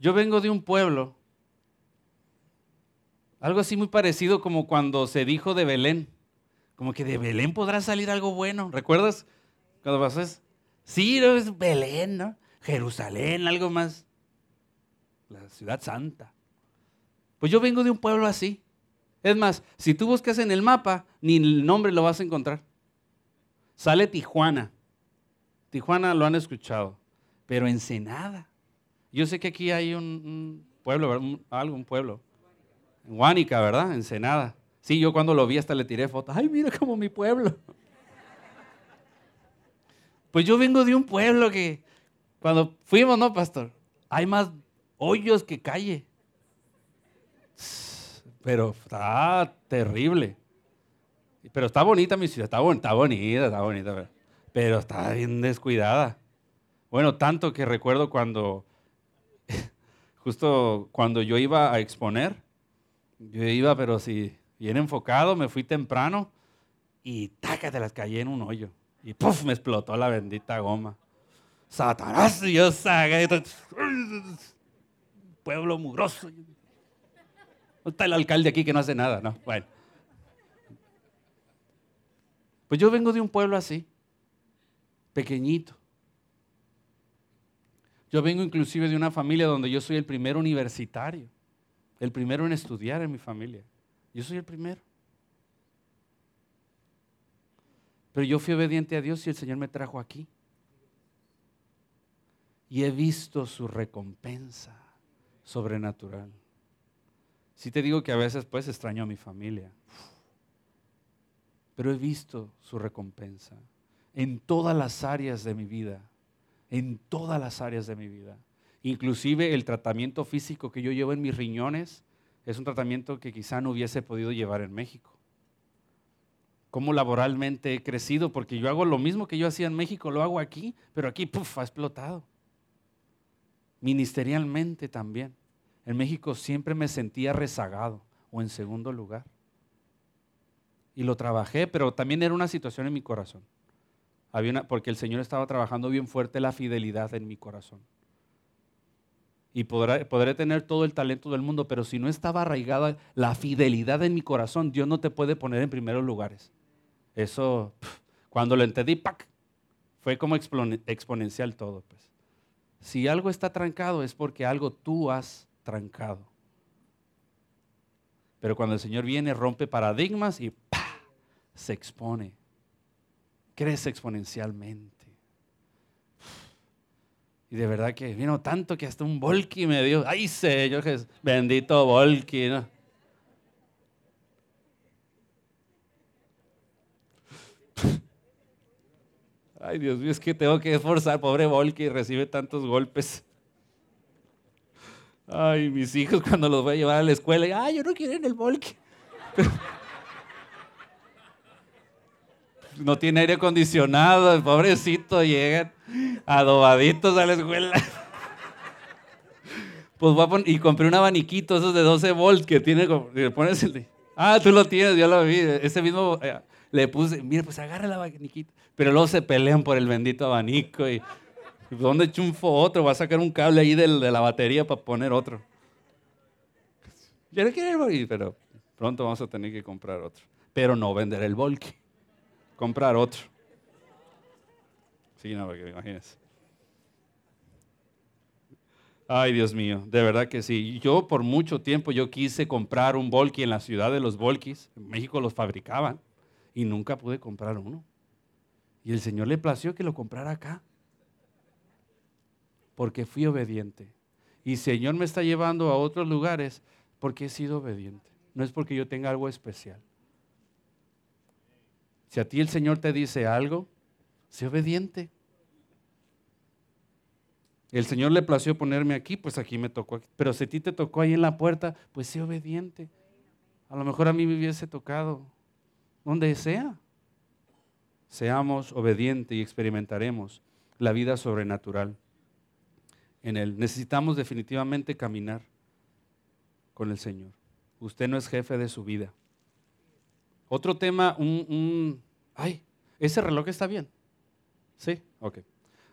Yo vengo de un pueblo, algo así muy parecido como cuando se dijo de Belén. Como que de Belén podrá salir algo bueno. ¿Recuerdas cuando pasó Sí, es Belén, ¿no? Jerusalén, algo más. La ciudad santa. Pues yo vengo de un pueblo así. Es más, si tú buscas en el mapa, ni el nombre lo vas a encontrar. Sale Tijuana. Tijuana lo han escuchado, pero Ensenada. Yo sé que aquí hay un, pueblo, algo, un pueblo. En Huánica, ¿verdad? Ensenada. Sí, yo cuando lo vi hasta le tiré fotos. Ay, mira como mi pueblo. Pues yo vengo de un pueblo que cuando fuimos, ¿no, pastor? Hay más hoyos que calle pero está terrible. Pero está bonita mi ciudad, está, bonita, está bonita, pero, está bien descuidada. Bueno, tanto que recuerdo cuando, *laughs* justo cuando yo iba a exponer, yo iba, pero sí, bien enfocado, me fui temprano y tácate las caí en un hoyo. Y ¡puf! me explotó la bendita goma. Satanás, yo saqué. Pueblo mugroso está el alcalde aquí que no hace nada? No, bueno. Pues yo vengo de un pueblo así, pequeñito. Yo vengo inclusive de una familia donde yo soy el primer universitario, el primero en estudiar en mi familia. Yo soy el primero. Pero yo fui obediente a Dios y el Señor me trajo aquí. Y he visto su recompensa sobrenatural. Si te digo que a veces pues extraño a mi familia, pero he visto su recompensa en todas las áreas de mi vida, en todas las áreas de mi vida. Inclusive el tratamiento físico que yo llevo en mis riñones es un tratamiento que quizá no hubiese podido llevar en México. Cómo laboralmente he crecido, porque yo hago lo mismo que yo hacía en México, lo hago aquí, pero aquí, puff, ha explotado. Ministerialmente también. En México siempre me sentía rezagado o en segundo lugar. Y lo trabajé, pero también era una situación en mi corazón. Había porque el Señor estaba trabajando bien fuerte la fidelidad en mi corazón. Y podré, podré tener todo el talento del mundo, pero si no estaba arraigada la fidelidad en mi corazón, Dios no te puede poner en primeros lugares. Eso, cuando lo entendí, ¡pac! fue como exponencial todo. Pues. Si algo está trancado es porque algo tú has trancado. Pero cuando el Señor viene, rompe paradigmas y se expone. Crece exponencialmente. Y de verdad que vino tanto que hasta un Volky me dio. ¡Ay, Señor Jesús! Bendito Volky. ¿no? Ay, Dios mío, es que tengo que esforzar. Pobre Volky, recibe tantos golpes. Ay, mis hijos cuando los voy a llevar a la escuela, ay, yo no quiero ir en el volque. no tiene aire acondicionado, el pobrecito, llegan adobaditos a la escuela. Pues voy a poner, y compré un abaniquito, esos de 12 volts que tiene, le pones el ah, tú lo tienes, yo lo vi, ese mismo, eh, le puse, mira, pues agarra el abaniquito, pero luego se pelean por el bendito abanico y ¿Dónde chunfo otro? Va a sacar un cable ahí de, la batería para poner otro. Yo no quiero ir, pero pronto vamos a tener que comprar otro. Pero no vender el Volky. Comprar otro. Sí, no, porque imagínense. Ay, Dios mío, de verdad que sí. Yo por mucho tiempo yo quise comprar un Volky en la ciudad de los Volkis. En México los fabricaban y nunca pude comprar uno. Y el Señor le plació que lo comprara acá porque fui obediente. Y Señor me está llevando a otros lugares porque he sido obediente. No es porque yo tenga algo especial. Si a ti el Señor te dice algo, sé obediente. El Señor le plació ponerme aquí, pues aquí me tocó. Pero si a ti te tocó ahí en la puerta, pues sé obediente. A lo mejor a mí me hubiese tocado donde sea. Seamos obedientes y experimentaremos la vida sobrenatural en Él. Necesitamos definitivamente caminar con el Señor. Usted no es jefe de su vida. Otro tema, un, ay, ese reloj está bien. Sí, ok.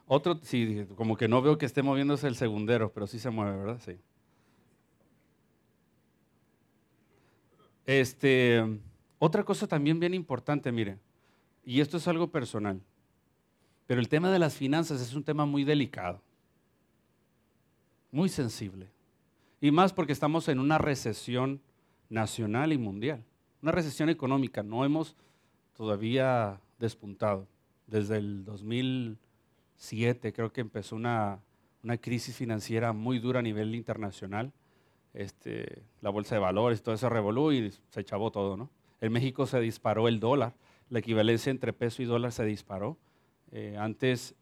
Otro, sí, como que no veo que esté moviéndose el segundero, pero sí se mueve, ¿verdad? Sí. Este, otra cosa también bien importante, mire, y esto es algo personal, pero el tema de las finanzas es un tema muy delicado, muy sensible, y más porque estamos en una recesión nacional y mundial, una recesión económica, no hemos todavía despuntado. Desde el 2007 creo que empezó una, crisis financiera muy dura a nivel internacional. Este, la bolsa de valores, todo eso revolú y se echabó todo, ¿no? En México se disparó el dólar, la equivalencia entre peso y dólar se disparó. Eh, antes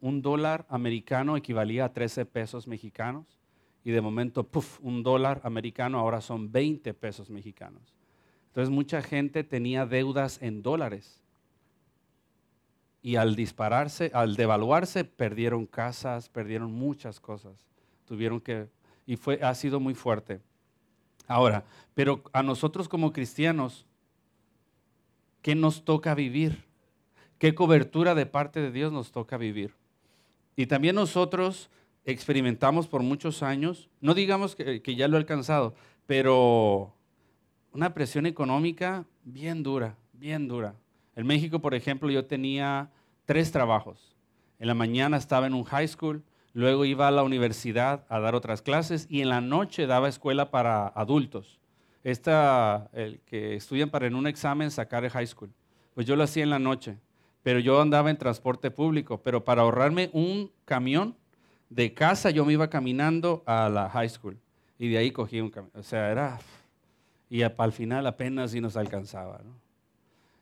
un dólar americano equivalía a 13 pesos mexicanos y de momento, puff, un dólar americano ahora son 20 pesos mexicanos. Entonces mucha gente tenía deudas en dólares y al dispararse, al devaluarse, perdieron casas, perdieron muchas cosas. Tuvieron que, y fue, ha sido muy fuerte. Ahora, pero a nosotros como cristianos, ¿qué nos toca vivir? ¿Qué cobertura de parte de Dios nos toca vivir? Y también nosotros experimentamos por muchos años, no digamos que, ya lo he alcanzado, pero una presión económica bien dura, bien dura. En México, por ejemplo, yo tenía tres trabajos. En la mañana estaba en un high school, luego iba a la universidad a dar otras clases y en la noche daba escuela para adultos. Esta, el que estudian para en un examen sacar el high school. Pues yo lo hacía en la noche, pero yo andaba en transporte público, pero para ahorrarme un camión de casa yo me iba caminando a la high school y de ahí cogí un camión. O sea, era... Y al final apenas si nos alcanzaba. ¿no?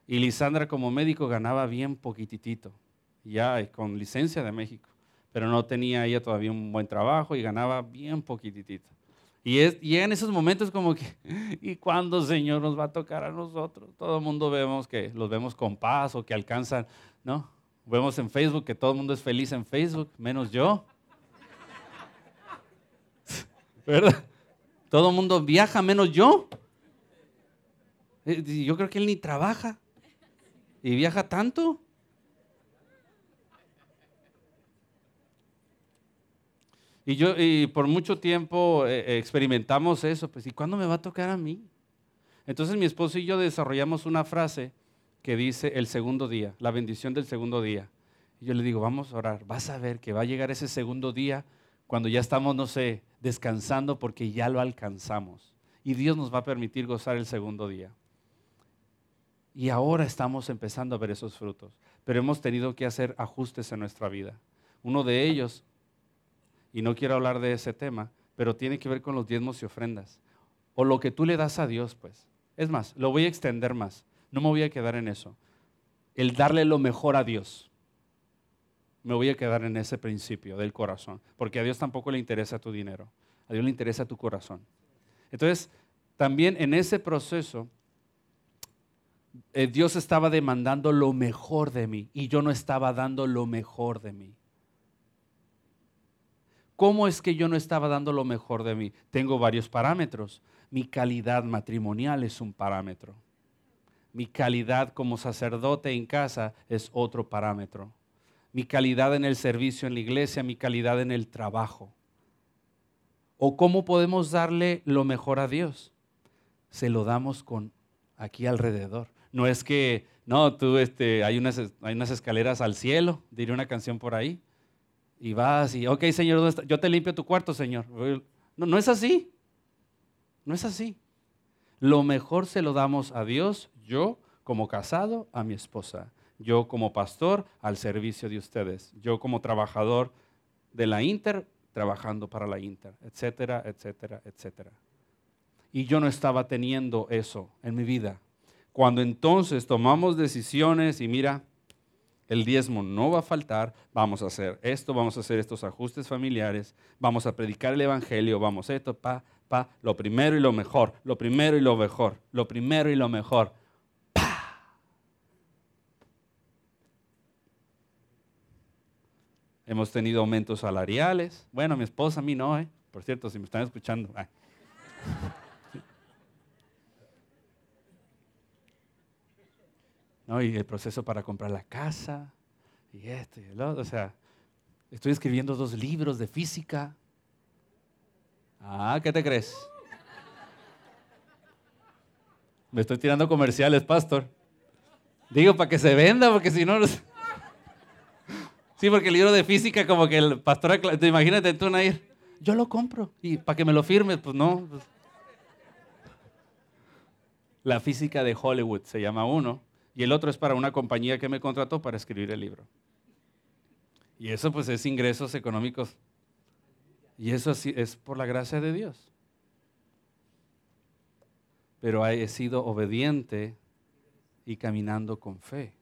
Y Lisandra como médico ganaba bien poquitito, ya con licencia de México, pero no tenía ella todavía un buen trabajo y ganaba bien poquitito. Y, es, esos momentos como que, *laughs* ¿y cuándo Señor nos va a tocar a nosotros? Todo el mundo vemos que los vemos con paz o que alcanzan, ¿no? Vemos en Facebook que todo el mundo es feliz en Facebook, menos yo. *laughs* ¿Verdad? Todo el mundo viaja menos yo. Eh, yo creo que él ni trabaja y viaja tanto. Y yo, y por mucho tiempo eh, eh, experimentamos eso, pues, ¿y cuándo me va a tocar a mí? Entonces mi esposo y yo desarrollamos una frase que dice el segundo día, la bendición del segundo día. Y yo le digo, vamos a orar, vas a ver que va a llegar ese segundo día cuando ya estamos, no sé, descansando porque ya lo alcanzamos. Y Dios nos va a permitir gozar el segundo día. Y ahora estamos empezando a ver esos frutos, pero hemos tenido que hacer ajustes en nuestra vida. Uno de ellos, y no quiero hablar de ese tema, pero tiene que ver con los diezmos y ofrendas. O lo que tú le das a Dios, pues. Es más, lo voy a extender más. No me voy a quedar en eso. El darle lo mejor a Dios. Me voy a quedar en ese principio del corazón. Porque a Dios tampoco le interesa tu dinero. A Dios le interesa tu corazón. Entonces, también en ese proceso eh, Dios estaba demandando lo mejor de mí y yo no estaba dando lo mejor de mí. ¿Cómo es que yo no estaba dando lo mejor de mí? Tengo varios parámetros. Mi calidad matrimonial es un parámetro. Mi calidad como sacerdote en casa es otro parámetro. Mi calidad en el servicio en la iglesia, mi calidad en el trabajo. ¿O cómo podemos darle lo mejor a Dios? Se lo damos con aquí alrededor. No es que, no, tú, este, hay unas, hay unas escaleras al cielo, diré una canción por ahí, y vas y, ok, Señor, yo te limpio tu cuarto, Señor. No, no es así. No es así. Lo mejor se lo damos a Dios, yo como casado, a mi esposa. Yo como pastor, al servicio de ustedes. Yo como trabajador de la Inter, trabajando para la Inter, etcétera, etcétera, etcétera. Y yo no estaba teniendo eso en mi vida. Cuando entonces tomamos decisiones y mira, el diezmo no va a faltar, vamos a hacer esto, vamos a hacer estos ajustes familiares, vamos a predicar el Evangelio, vamos a esto, pa, pa, lo primero y lo mejor, lo primero y lo mejor, lo primero y lo mejor. Pa. Hemos tenido aumentos salariales. Bueno, mi esposa a mí no, ¿eh? Por cierto, si me están escuchando. Y el proceso para comprar la casa, y esto y el otro. O sea, estoy escribiendo dos libros de física. Ah, ¿qué te crees? Me estoy tirando comerciales, pastor. Digo, para que se venda, porque si no... Sí, porque el libro de física, como que el pastor... Imagínate tú, Nair yo lo compro. Y para que me lo firmes, pues no. Pues. La física de Hollywood se llama uno. Y el otro es para una compañía que me contrató para escribir el libro. Y eso pues es ingresos económicos. Y eso es por la gracia de Dios. Pero he sido obediente y caminando con fe.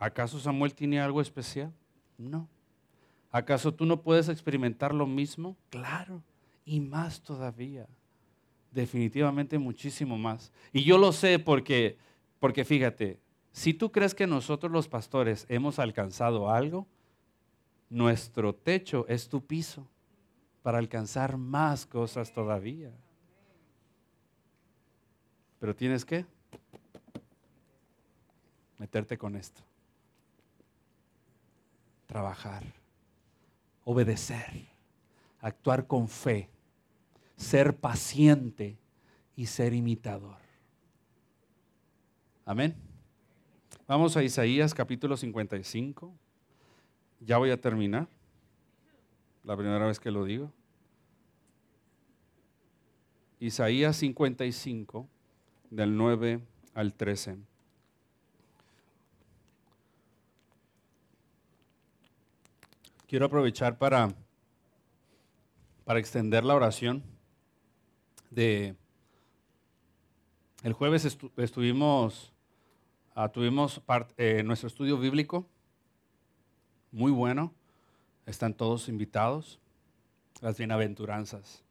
¿Acaso Samuel tiene algo especial? No. ¿Acaso tú no puedes experimentar lo mismo? Claro, y más todavía. Definitivamente muchísimo más. Y yo lo sé porque, porque fíjate, si tú crees que nosotros los pastores hemos alcanzado algo, nuestro techo es tu piso para alcanzar más cosas todavía. Pero tienes que meterte con esto. Trabajar obedecer, actuar con fe, ser paciente y ser imitador. Amén. Vamos a Isaías capítulo 55. Ya voy a terminar. La primera vez que lo digo. Isaías 55, del 9 al 13. quiero aprovechar para, para extender la oración. De, el jueves estuvimos, ah, tuvimos eh, nuestro estudio bíblico, muy bueno. Están todos invitados, las bienaventuranzas.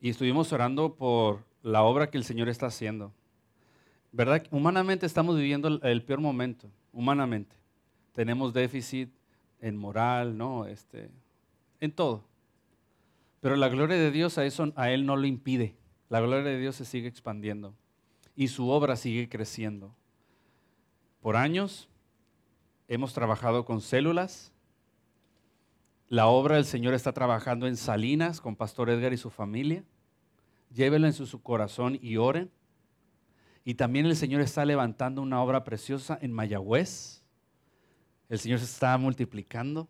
Y estuvimos orando por la obra que el Señor está haciendo. ¿Verdad? Humanamente estamos viviendo el peor momento, humanamente tenemos déficit en moral, ¿no? Este, en todo. Pero la gloria de Dios a eso a él no lo impide. La gloria de Dios se sigue expandiendo y su obra sigue creciendo. Por años hemos trabajado con células. La obra del Señor está trabajando en Salinas con Pastor Edgar y su familia. Llévelo en su, corazón y oren. Y también el Señor está levantando una obra preciosa en Mayagüez el Señor se está multiplicando.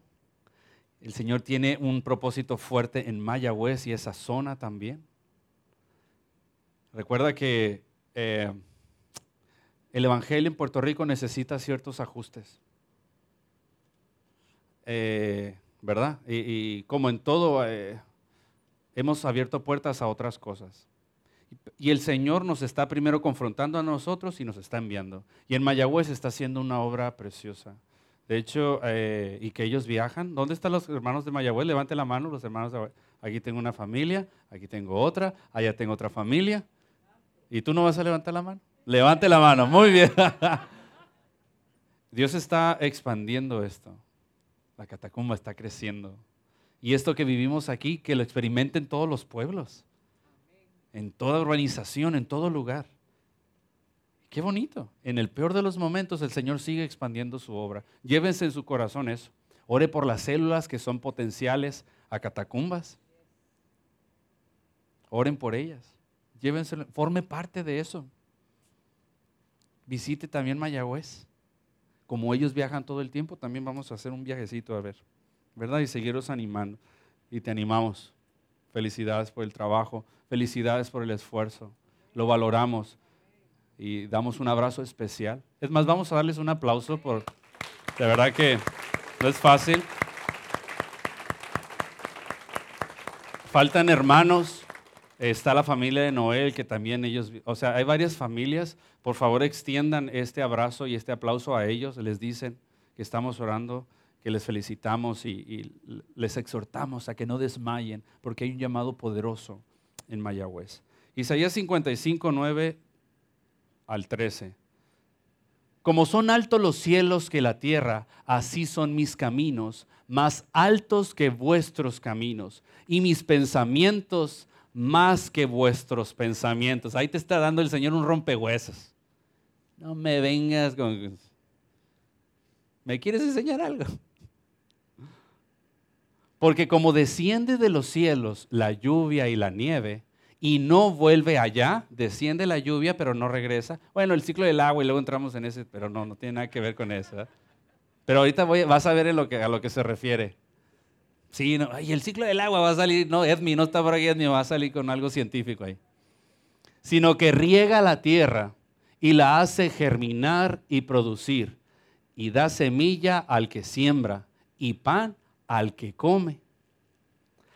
El Señor tiene un propósito fuerte en Mayagüez y esa zona también. Recuerda que eh, el Evangelio en Puerto Rico necesita ciertos ajustes. Eh, ¿Verdad? Y, como en todo, eh, hemos abierto puertas a otras cosas. Y el Señor nos está primero confrontando a nosotros y nos está enviando. Y en Mayagüez está haciendo una obra preciosa. De hecho, y que ellos viajan. ¿Dónde están los hermanos de Mayagüez? Levante la mano, los hermanos de Aquí tengo una familia, aquí tengo otra, allá tengo otra familia. ¿Y tú no vas a levantar la mano? Levante la mano, muy bien. Dios está expandiendo esto. La catacumba está creciendo. Y esto que vivimos aquí, que lo experimenten todos los pueblos, en toda urbanización, en todo lugar. Qué bonito. En el peor de los momentos el Señor sigue expandiendo su obra. Llévense en su corazón eso. Ore por las células que son potenciales a catacumbas. Oren por ellas. Llévense, forme parte de eso. Visite también Mayagüez. Como ellos viajan todo el tiempo, también vamos a hacer un viajecito a ver. ¿Verdad? Y seguiros animando. Y te animamos. Felicidades por el trabajo. Felicidades por el esfuerzo. Lo valoramos y damos un abrazo especial. Es más, vamos a darles un aplauso por, de verdad que no es fácil. Faltan hermanos, está la familia de Noel, que también ellos, o sea, hay varias familias. Por favor, extiendan este abrazo y este aplauso a ellos. Les dicen que estamos orando, que les felicitamos y, les exhortamos a que no desmayen, porque hay un llamado poderoso en Mayagüez. Isaías 55, 9 al 13. Como son altos los cielos que la tierra, así son mis caminos, más altos que vuestros caminos, y mis pensamientos más que vuestros pensamientos. Ahí te está dando el Señor un rompehuesos. No me vengas con... ¿Me quieres enseñar algo? Porque como desciende de los cielos la lluvia y la nieve, y no vuelve allá, desciende la lluvia, pero no regresa. Bueno, el ciclo del agua y luego entramos en ese, pero no, no tiene nada que ver con eso. Pero ahorita vas a ver a lo que se refiere. Sí, el ciclo del agua va a salir, no, Edmi, no está por aquí, Edmi, va a salir con algo científico ahí. Sino que riega la tierra y la hace germinar y producir, y da semilla al que siembra y pan al que come.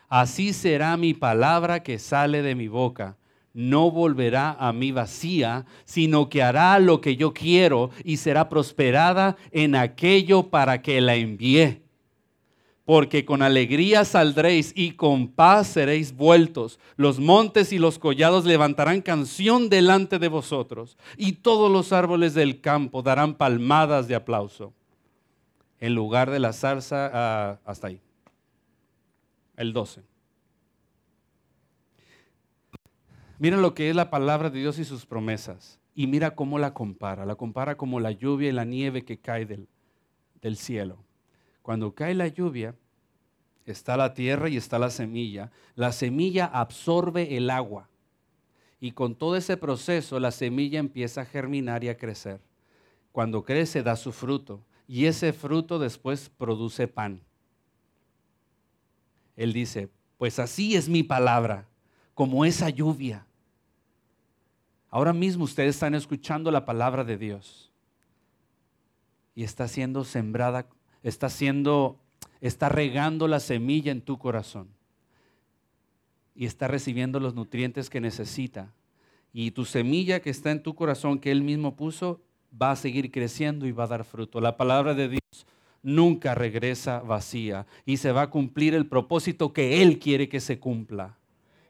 Así será mi palabra que sale de mi boca. No volverá a mí vacía, sino que hará lo que yo quiero y será prosperada en aquello para que la envié. Porque con alegría saldréis y con paz seréis vueltos. Los montes y los collados levantarán canción delante de vosotros, y todos los árboles del campo darán palmadas de aplauso. En lugar de la zarza, ah, hasta ahí el 12. Mira lo que es la palabra de Dios y sus promesas. Y mira cómo la compara. La compara como la lluvia y la nieve que cae del cielo. Cuando cae la lluvia, está la tierra y está la semilla. La semilla absorbe el agua. Y con todo ese proceso, la semilla empieza a germinar y a crecer. Cuando crece, da su fruto. Y ese fruto después produce pan. Él dice, pues así es mi palabra, como esa lluvia. Ahora mismo ustedes están escuchando la palabra de Dios y está siendo sembrada, está siendo, está regando la semilla en tu corazón y está recibiendo los nutrientes que necesita. Y tu semilla que está en tu corazón, que Él mismo puso, va a seguir creciendo y va a dar fruto. La palabra de Dios nunca regresa vacía y se va a cumplir el propósito que Él quiere que se cumpla.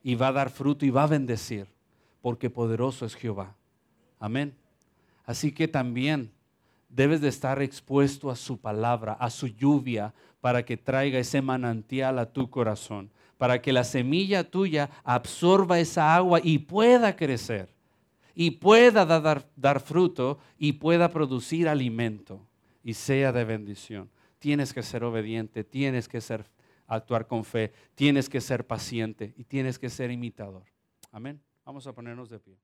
Y va a dar fruto y va a bendecir, porque poderoso es Jehová. Amén. Así que también debes de estar expuesto a su palabra, a su lluvia, para que traiga ese manantial a tu corazón, para que la semilla tuya absorba esa agua y pueda crecer, y pueda dar, dar fruto y pueda producir alimento y sea de bendición. Tienes que ser obediente, tienes que ser, actuar con fe, tienes que ser paciente y tienes que ser imitador. Amén. Vamos a ponernos de pie.